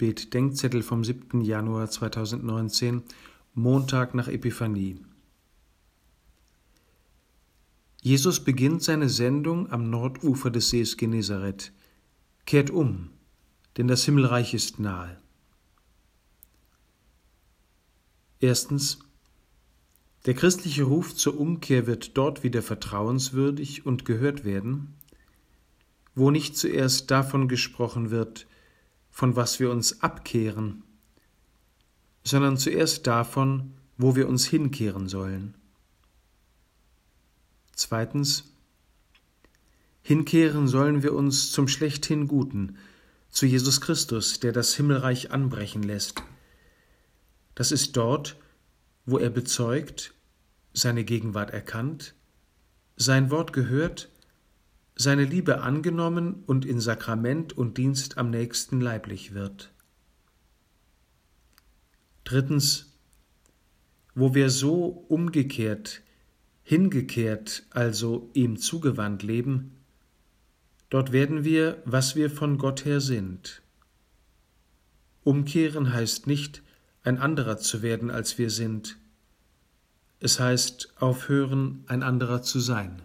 Bet Denkzettel vom 7. Januar 2019, Montag nach Epiphanie. Jesus beginnt seine Sendung am Nordufer des Sees Genezareth. Kehrt um, denn das Himmelreich ist nahe. Erstens. Der christliche Ruf zur Umkehr wird dort wieder vertrauenswürdig und gehört werden, wo nicht zuerst davon gesprochen wird, von was wir uns abkehren, sondern zuerst davon, wo wir uns hinkehren sollen. Zweitens, hinkehren sollen wir uns zum schlechthin Guten, zu Jesus Christus, der das Himmelreich anbrechen lässt. Das ist dort, wo er bezeugt, seine Gegenwart erkannt, sein Wort gehört seine Liebe angenommen und in Sakrament und Dienst am nächsten leiblich wird. Drittens, wo wir so umgekehrt, hingekehrt, also ihm zugewandt leben, dort werden wir, was wir von Gott her sind. Umkehren heißt nicht, ein anderer zu werden, als wir sind. Es heißt aufhören, ein anderer zu sein.